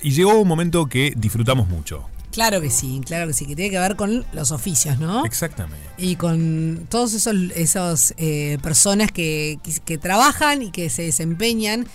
Y llegó un momento que disfrutamos mucho. Claro que sí, claro que sí, que tiene que ver con los oficios, ¿no? Exactamente. Y con todos esos, esos eh, personas que, que- que trabajan y que se desempeñan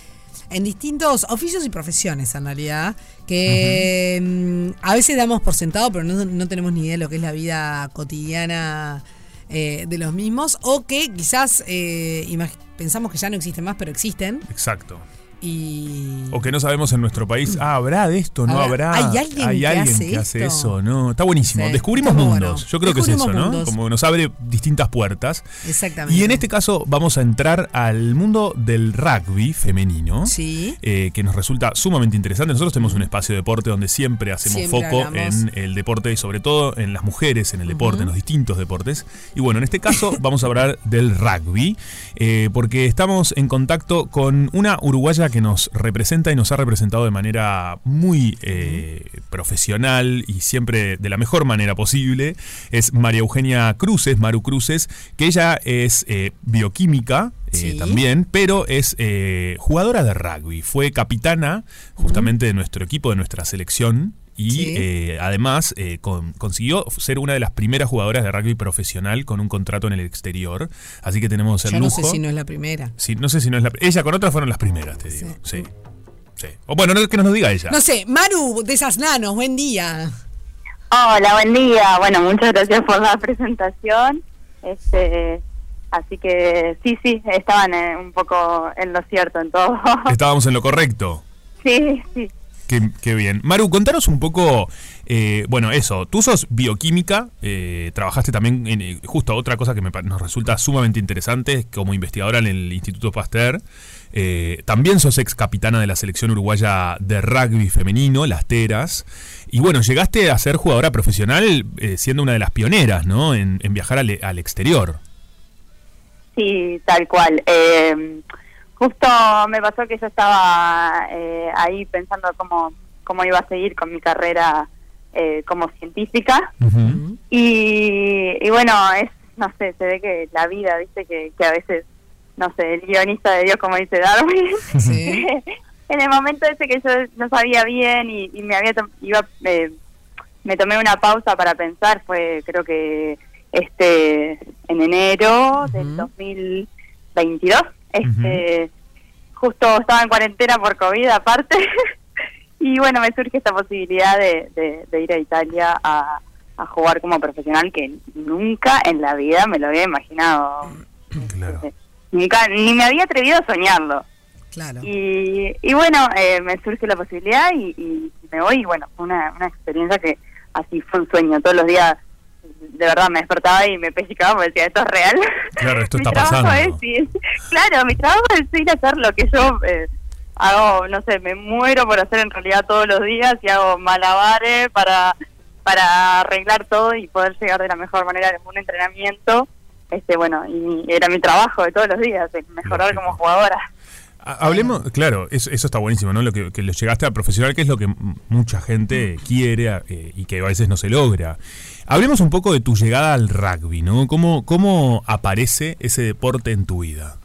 en distintos oficios y profesiones, en realidad, que mm, a veces damos por sentado, pero no, no tenemos ni idea de lo que es la vida cotidiana eh, de los mismos, o que quizás eh, pensamos que ya no existen más, pero existen. Exacto. Y O que no sabemos en nuestro país, ah, ¿habrá de esto? ¿No Habrá-? ¿hay alguien que hace esto? eso? No, está buenísimo. Sí, Descubrimos está mundos. bueno. Yo creo que es eso, ¿no? Como nos abre distintas puertas. exactamente. Y en este caso vamos a entrar al mundo del rugby femenino. Sí. eh, que nos resulta sumamente interesante. Nosotros tenemos un espacio de deporte donde siempre hacemos Siempre foco hablamos. en el deporte y sobre todo en las mujeres, en el deporte, en los distintos deportes. Y bueno, en este caso vamos a hablar del rugby, eh, porque estamos en contacto con una uruguaya que nos representa y nos ha representado de manera muy eh, profesional y siempre de la mejor manera posible. Es María Eugenia Cruces, Maru Cruces, que ella es eh, bioquímica. eh, Sí. también, pero es eh, jugadora de rugby. Fue capitana justamente de nuestro equipo, de nuestra selección. Y Sí. eh, además eh, con- consiguió ser una de las primeras jugadoras de rugby profesional con un contrato en el exterior. Así que tenemos el Yo no lujo. sé si no es la primera. Sí, no sé si no es la. Ella con otras fueron las primeras, te digo. Sí. Sí. O bueno, no, que nos lo diga ella. No sé, Maru de esas nanos, buen día. Hola, buen día. Bueno, muchas gracias por la presentación. Este, así que sí, sí, estaban eh, un poco en lo cierto en todo. Estábamos en lo correcto. sí, sí. Qué, bien. Maru, contanos un poco, eh, bueno, eso, tú sos bioquímica, eh, trabajaste también en eh, justo otra cosa que me nos resulta sumamente interesante como investigadora en el Instituto Pasteur. Eh, también sos ex capitana de la selección uruguaya de rugby femenino, las Teras. Y bueno, llegaste a ser jugadora profesional siendo una de las pioneras, ¿no? En, en viajar al, al exterior. Sí, tal cual. Eh, justo me pasó que yo estaba eh, ahí pensando cómo, cómo iba a seguir con mi carrera eh, como científica. Y, y bueno, es, no sé, se ve que la vida, viste, que, que a veces, no sé, el guionista de Dios, como dice Darwin, Sí. en el momento ese que yo no sabía bien y, y me había iba eh, me tomé una pausa para pensar fue creo que este en enero del Ujú. 2022 este justo estaba en cuarentena por covid aparte y bueno me surge esta posibilidad de, de- de ir a Italia a, a jugar como profesional que nunca en la vida me lo había imaginado Claro. nunca ni me había atrevido a soñarlo Claro. y, y bueno, eh, me surge la posibilidad y, y me voy y bueno, fue una, una experiencia que así fue un sueño. Todos los días, de verdad, me despertaba y me pellizcaba porque decía, esto es real. Claro, esto Mi está trabajo pasando. es claro, mi trabajo es ir a hacer lo que yo eh, hago, no sé, me muero por hacer en realidad todos los días y hago malabares para, para arreglar todo y poder llegar de la mejor manera en un entrenamiento. Este, bueno, y era mi trabajo de todos los días, mejorar Lógico. como jugadora. Ha- Hablemos, claro, eso, eso está buenísimo, ¿no? Lo que, que lo llegaste a profesional, que es lo que mucha gente quiere eh, y que a veces no se logra. Hablemos un poco de tu llegada al rugby, ¿no? ¿Cómo, cómo aparece ese deporte en tu vida?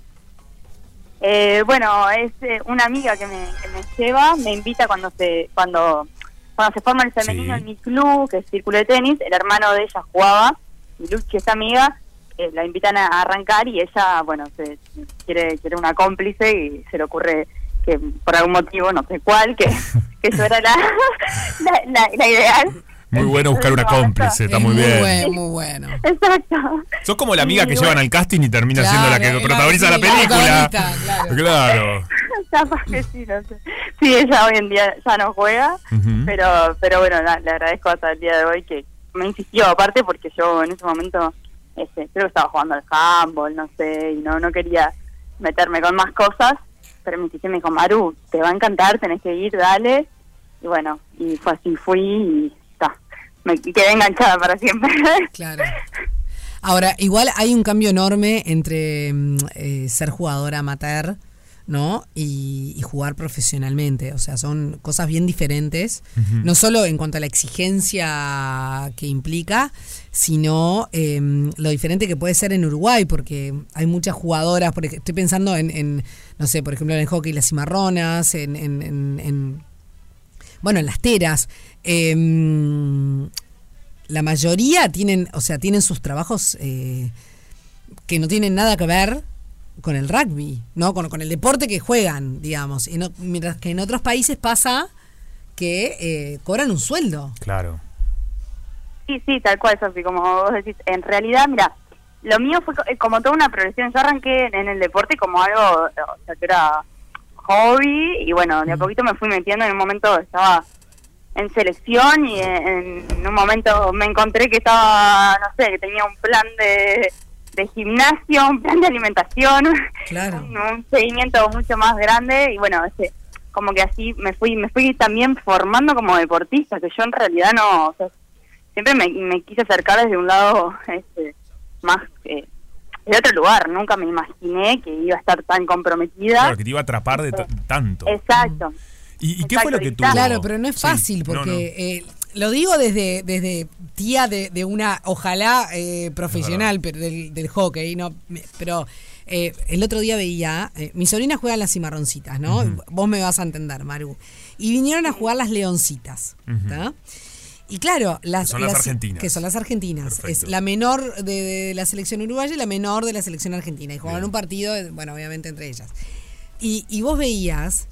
Eh, bueno, es eh, una amiga que me, que me lleva, me invita cuando se cuando cuando se forma el femenino Sí. en mi club, que es Círculo de Tenis, el hermano de ella jugaba, y Luchi, esa amiga, eh, la invitan a arrancar y ella, bueno, se quiere quiere una cómplice y se le ocurre que por algún motivo, no sé cuál, que, que eso era la, la, la- la ideal. Muy bueno buscar una cómplice, está Es muy bien. bueno, muy bueno. Exacto. Sos como la amiga que bueno. llevan al casting y termina Claro, siendo la que protagoniza la película. claro. Claro. Capaz que sí, no sé. Sí, ella hoy en día ya no juega, pero pero bueno, la- le agradezco hasta el día de hoy que me insistió, aparte porque yo en ese momento este, creo que estaba jugando al handball, no sé, y no no quería meterme con más cosas, pero me insistió, me dijo, Maru, te va a encantar, tenés que ir, dale, y bueno, y fue así, fui y me quedé enganchada para siempre. Claro. Ahora, igual hay un cambio enorme entre mm, eh, ser jugadora amateur, ¿no? Y, y jugar profesionalmente. O sea, son cosas bien diferentes. No solo en cuanto a la exigencia que implica, sino eh, lo diferente que puede ser en Uruguay, porque hay muchas jugadoras, porque estoy pensando en, en, no sé, por ejemplo, en el hockey las cimarronas, en, en, en- en bueno, en las teras. em, la mayoría tienen, o sea, tienen sus trabajos eh, que no tienen nada que ver con el rugby, ¿no? Con, con el deporte que juegan, digamos. Y no- mientras que en otros países pasa que eh, cobran un sueldo. Claro. Sí, sí, tal cual, Sofi, como vos decís. En realidad, mira, lo mío fue eh, como toda una progresión. Yo arranqué en el deporte como algo, o sea, que era hobby y bueno, de a poquito me fui metiendo. En un momento estaba en selección y en, en un momento me encontré que estaba, no sé, que tenía un plan de, de gimnasio, un plan de alimentación, Claro. un, un seguimiento mucho más grande y bueno, este, como que así me fui me fui también formando como deportista, que yo en realidad no, o sea, siempre me, me quise acercar desde un lado este, más eh, de otro lugar, nunca me imaginé que iba a estar tan comprometida. Claro, que te iba a atrapar de tanto. Exacto. ¿Y, y qué fue lo que tuvo? Claro, pero no es Sí, fácil no, porque eh, lo digo desde, desde tía de, de una, ojalá eh, profesional pero del, del hockey, no, pero eh, el otro día veía, eh, mi sobrina juega en las cimarroncitas, ¿no? Vos me vas a entender, Maru. Y vinieron a jugar las leoncitas. ¿tá? Y claro, las, Que son las argentinas. Que son las argentinas. Perfecto. Es la menor de, de la selección uruguaya y la menor de la selección argentina. Y jugaban un partido, eh, bueno, obviamente entre ellas. Y, y vos veías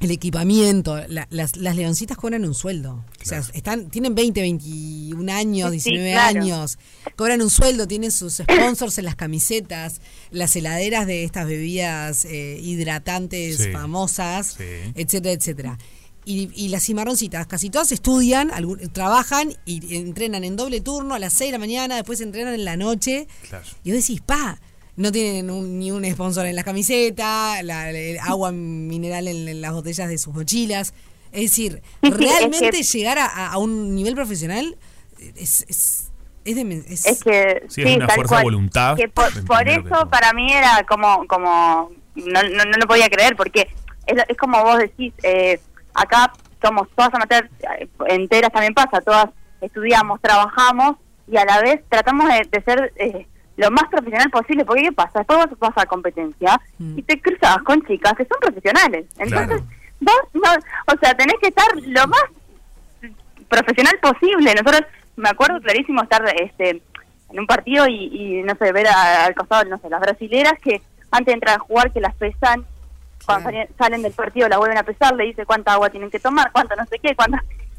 el equipamiento, la- las, las leoncitas cobran un sueldo. O sea, están, tienen 20, 21 años, Sí, sí, 19 claro. años, cobran un sueldo, tienen sus sponsors en las camisetas, las heladeras de estas bebidas eh, hidratantes Sí. famosas, Sí. etcétera, etcétera. Y, y las cimarroncitas, casi todas estudian, algún- trabajan y entrenan en doble turno a las 6 de la mañana, después entrenan en la noche. Claro. Y vos decís, pa, no tienen un- ni un sponsor en la camiseta, la, el agua mineral en, en las botellas de sus mochilas. Es decir, Sí, sí, es realmente que- llegar a, a un nivel profesional es, es, es, demen- es- Es que Sí, es una tal fuerza de cual. voluntad, Que por, eso todo. para mí era como como no, no, no lo podía creer porque es, es como vos decís eh, acá somos todas amateurs eh, enteras también pasa todas estudiamos trabajamos y a la vez tratamos de, de ser eh, lo más profesional posible porque qué pasa después vos vas a competencia Mm. y te cruzas con chicas que son profesionales entonces vos no o sea tenés que estar lo más profesional posible. Nosotros, me acuerdo clarísimo estar este en un partido y, y, no sé, ver a- al costado, no sé, las brasileras que antes de entrar a jugar que las pesan, cuando salen, salen del partido las vuelven a pesar, le dice cuánta agua tienen que tomar, cuánto no sé qué, cuánto...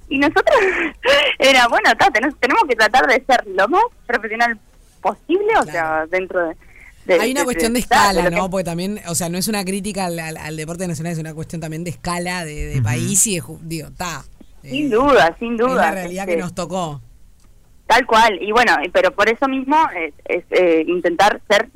Y nosotros era, bueno, ta, tenemos, tenemos que tratar de ser lo más profesional posible, o sea, dentro de... de- Hay una de- cuestión de de- ta, escala, que- ¿no? Porque también, o sea, no es una crítica al, al- al deporte nacional, es una cuestión también de escala, de, de Ujú. país y de, digo, está. Sin duda, sin Es duda. la realidad que este, nos tocó. Tal cual, y bueno, y- pero por eso mismo es, es, eh, intentar ser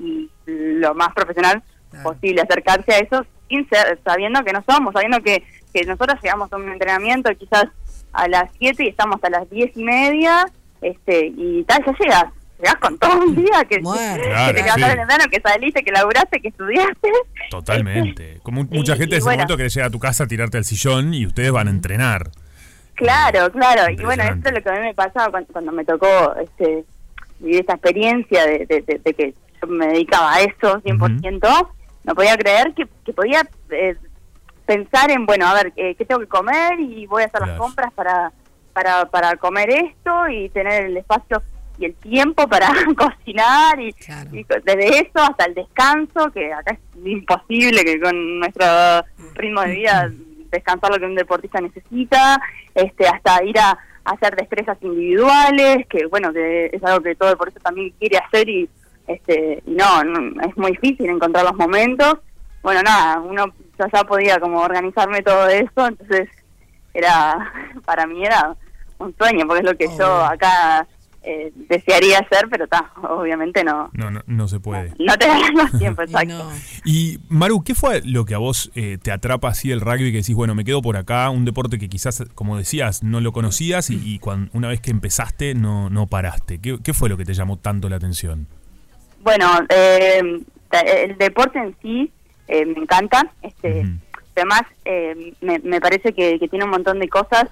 lo más profesional Claro. posible, acercarse a eso sin ser, sabiendo que no somos, sabiendo que, que nosotros llegamos a un entrenamiento quizás a las 7 y estamos hasta las 10 y media, este y tal, ya llegas, llegas con todo un día, que, Bueno, que Claro, te quedaste sí. temprano, que saliste, que laburaste, que estudiaste. Totalmente. Como Y- mucha gente y en ese bueno. momento que llega a tu casa a tirarte al sillón y ustedes van a entrenar. Claro, claro. Y bueno, esto es lo que a mí me pasaba cuando, cuando me tocó este, vivir esta experiencia de, de- de- de que yo me dedicaba a eso 100%. No podía creer que, que podía eh, pensar en, bueno, a ver, eh, ¿qué tengo que comer? Y voy a hacer las compras para, para, para comer esto y tener el espacio y el tiempo para cocinar y, Claro. y co- desde eso hasta el descanso, que acá es imposible que con nuestro ritmo de vida descansar lo que un deportista necesita, este hasta ir a, a hacer destrezas individuales, que bueno, que es algo que todo deportista también quiere hacer y este y no, no, es muy difícil encontrar los momentos. Bueno, nada, uno yo ya podía como organizarme todo eso, entonces era para mí era un sueño, porque es lo que yo acá eh, desearía hacer, pero está, obviamente no. No, no, no se puede. No te das los tiempos, Y exacto. no. Y Maru, ¿qué fue lo que a vos eh, te atrapa así del rugby que decís, bueno, me quedo por acá, un deporte que quizás, como decías, no lo conocías y, y una vez que empezaste no, no paraste? ¿Qué, qué fue lo que te llamó tanto la atención? Bueno, eh, el deporte en sí eh, me encanta. Este. Además, eh, me, me parece que, que tiene un montón de cosas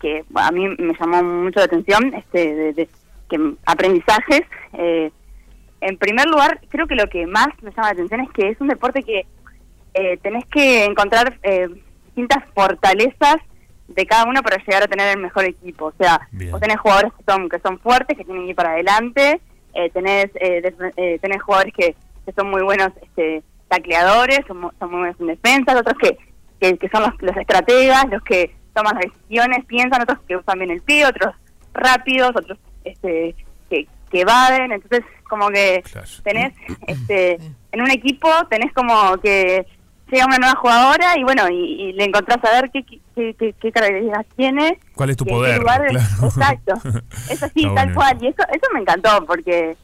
que a mí me llamó mucho la atención, este, de, de- que aprendizajes. eh, en primer lugar, creo que lo que más me llama la atención es que es un deporte que eh, tenés que encontrar eh, distintas fortalezas de cada uno para llegar a tener el mejor equipo. O sea, Bien. vos tenés jugadores que son, que son fuertes, que tienen que ir para adelante, eh, tenés, eh, eh, tenés jugadores que, que son muy buenos este, tacleadores, son, son muy buenos en defensa, otros que, que, que son los, los estrategas, los que toman las decisiones, piensan, otros que usan bien el pie, otros rápidos, otros este, que, que evaden, entonces como que tenés este en un equipo tenés como que llega una nueva jugadora y bueno y, y le encontrás a ver qué qué, qué, qué características tiene ¿Cuál es tu poder? lugar- Claro. exacto eso sí Está tal bueno. cual y eso eso me encantó porque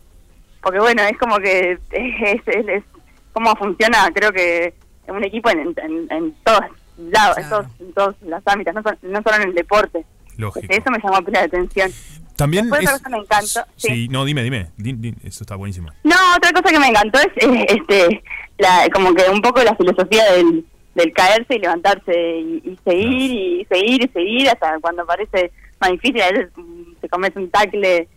porque bueno es como que es, es, es cómo funciona creo que en un equipo en, en, en todos lados en, Claro. todos, en todos los ámbitos no, son- no solo en el deporte Lógico. Eso me llamó pila de atención También Después otra es- cosa me encantó, Sí. sí. no, dime, dime. Di- di- Eso está buenísimo. No, otra cosa que me encantó es eh, este la, como que un poco la filosofía del, del caerse y levantarse y, y seguir y seguir y seguir hasta cuando parece más difícil, a veces mm, te comes un tackle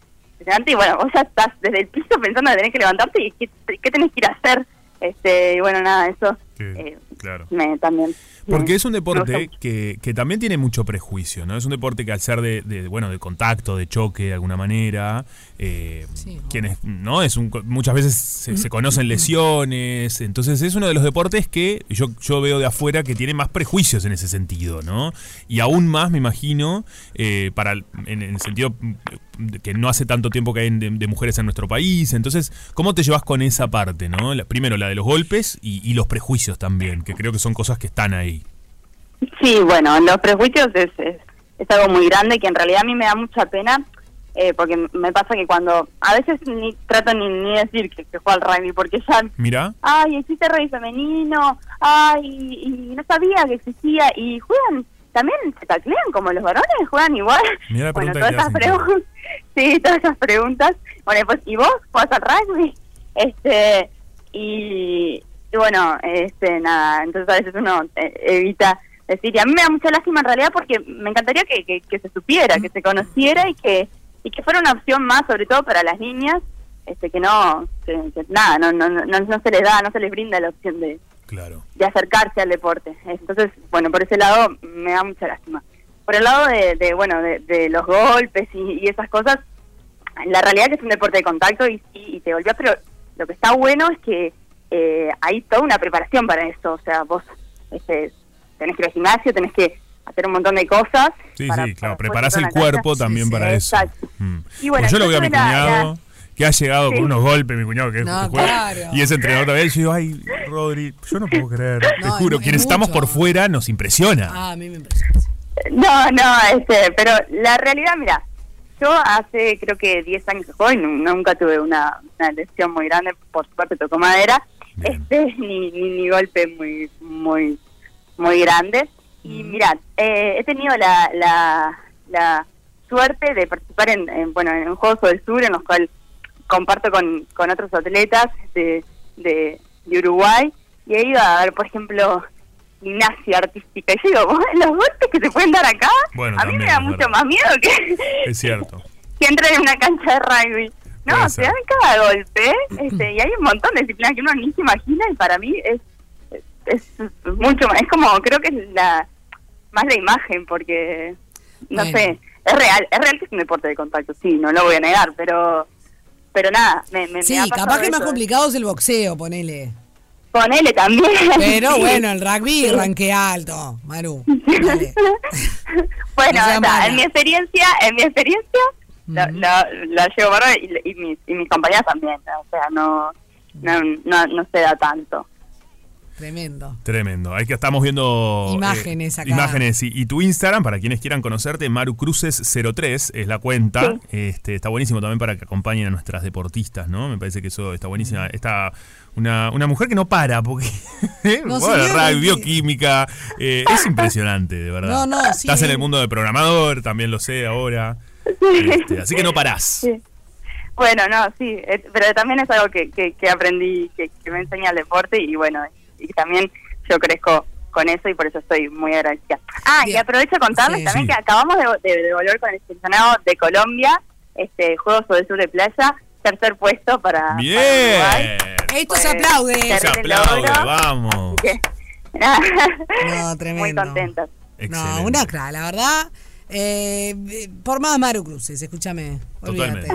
y bueno, vos ya estás desde el piso pensando que tenés que levantarte y qué, qué tenés que ir a hacer. Este, y bueno, nada, eso eh, claro. me también. Porque me- es un deporte que, que también tiene mucho prejuicio, ¿no? Es un deporte que al ser de, de, bueno de contacto, de choque de alguna manera, eh, quienes, ¿no? Es un, muchas veces se, se conocen lesiones, entonces es uno de los deportes que yo, yo veo de afuera que tiene más prejuicios en ese sentido, ¿no? Y aún más, me imagino, eh, para el- en, en el sentido de que no hace tanto tiempo que hay de, de mujeres en nuestro país, entonces, ¿cómo te llevas con esa parte, ¿no? La- primero la de los golpes y, y los prejuicios también, que creo que son cosas que están ahí. Sí, bueno, los prejuicios es, es, es algo muy grande que en realidad a mí me da mucha pena eh, porque me pasa que cuando a veces ni trato ni, ni decir que, que juego al rugby porque ya, Mira, ay, existe rugby femenino, ay, y no sabía que existía y juegan, también se taclean como los varones, juegan igual. Mira la bueno, todas esas preguntas, sí, todas esas preguntas. Bueno, pues, ¿y vos juegas al rugby? Este, y, y bueno, este, nada, entonces a veces uno eh, evita decir, y a mí me da mucha lástima en realidad porque me encantaría que, que, que se supiera, que se conociera y que y que fuera una opción más, sobre todo para las niñas, este que no, que, que nada, no, no, no, no se les da, no se les brinda la opción de, claro. de acercarse al deporte. Entonces, bueno, por ese lado me da mucha lástima. Por el lado de, de bueno, de, de los golpes y, y esas cosas, la realidad es que es un deporte de contacto y, y, y te golpea, pero lo que está bueno es que eh, hay toda una preparación para eso. O sea, vos este, tenés que ir al gimnasio, tenés que hacer un montón de cosas. Sí, para- sí, para claro. Preparás el cuerpo también sí, para eso. exacto. Mm. Y bueno, Pues yo lo veo a mi la- cuñado, la- que ha llegado Sí. con unos golpes, mi cuñado que, No, que juega, claro. y es entrenador también. Yo digo, ay, Rodri, yo no puedo creer. Te No, juro, es- quienes es estamos por fuera nos impresiona. Ah, a mí me impresiona. No, no, este, pero la realidad, mira, yo hace creo que 10 años que juego y nu- nunca tuve una, una lesión muy grande, por suerte tocó madera, Bien. este, ni, ni, ni golpe muy, muy, muy grande. Y mira, eh, he tenido la, la, la suerte de participar en, en, bueno, en Juegos del Sur, en los cuales comparto con, con otros atletas de, de, de Uruguay, y he ido a ver, por ejemplo, gimnasia artística. Y yo digo, "Bueno, los golpes que se pueden dar acá, Bueno, a mí también, me da es mucho verdad. más miedo que, Es cierto. que entrar en una cancha de rugby. No, se dan cada golpe, este, y hay un montón de disciplinas que uno ni se imagina, y para mí es, es, mucho más, es como, creo que es la más la imagen, porque, no Bueno. sé, es real, es real que es un deporte de contacto, sí, no lo voy a negar, pero pero nada, me, me, me Sí, ha pasado capaz que más complicado es el boxeo, ponele. Ponele también. Pero Sí. bueno, el rugby ranque alto, Maru. Bueno, o sea, en mi experiencia, en mi experiencia, la, la, la llevo bárbaro y, y mis, y mis compañeras también, o sea, no, no, no, no se da tanto. Tremendo. Tremendo. Ahí que estamos viendo Imágenes acá. Imágenes y, y tu Instagram para quienes quieran conocerte, Maru Cruces 03 es la cuenta. Este, está buenísimo también para que acompañen a nuestras deportistas, ¿no? Me parece que eso está buenísima. Está una, una mujer que no para porque ¿eh? No, bueno, radio, bioquímica, eh, es impresionante, de verdad. No, no, sí. Estás en el mundo de programador, también lo sé ahora. Este, así que no parás. Sí. Bueno, no, sí, eh, pero también es algo que, que, que aprendí, que, que me enseña el deporte y bueno, y también yo crezco con eso y por eso estoy muy agradecida. Ah, y aprovecho de contarles Sí. también Sí. que acabamos de, de, de volver con el seleccionado de Colombia, este Juegos del Sur de Playa, tercer puesto para, para Bien. Uruguay. Esto se Pues, aplaude. Se aplaude, vamos. Así que, No, tremendo. Muy contentas. Excelente. No, una cra, la verdad. Eh, por más Maru Cruces, escúchame. Totalmente.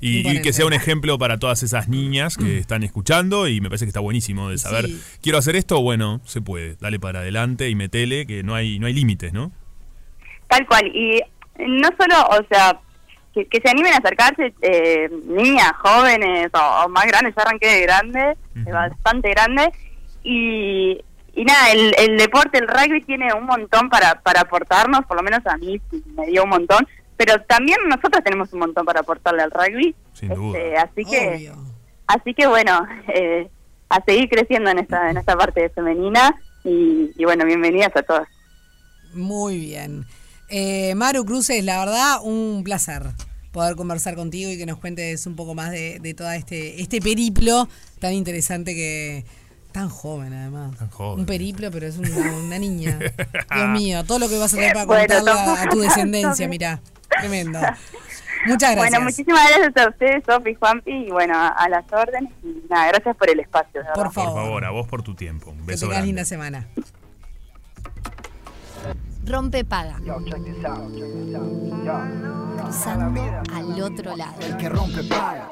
Y, que sea un ejemplo para todas esas niñas que están escuchando y me parece que está buenísimo de saber, Sí. quiero hacer esto, bueno, se puede, dale para adelante y metele, que no hay, no hay límites, ¿no? Tal cual. Y no solo, o sea, que, que se animen a acercarse eh, niñas, jóvenes o, o más grandes. Yo arranqué de grande, de bastante grande. Y, y nada, el, el deporte, el rugby tiene un montón para, para aportarnos, por lo menos a mí me dio un montón. Pero también nosotros tenemos un montón para aportarle al rugby. Sin duda. Este, así que Obvio. Así que bueno, eh, a seguir creciendo en esta, en esta parte femenina y, y bueno, bienvenidas a todas. Muy bien. Eh, Maru Cruces, la verdad, un placer poder conversar contigo y que nos cuentes un poco más de, de todo este, este periplo tan interesante que... Tan joven, además. Tan joven. Un periplo, pero es una, una niña. Dios mío, todo lo que vas a tener para Bueno, contarle a, a tu descendencia, mira. Tremendo. Muchas gracias. Bueno, muchísimas gracias a ustedes, Sofi, Juanpi, y bueno, a, a las órdenes. Y nada, gracias por el espacio. de Por verdad. Por favor. favor, a vos por tu tiempo. Un que beso tengas grande. linda semana. Rompe paga. Cruzando al otro lado. El que rompe paga.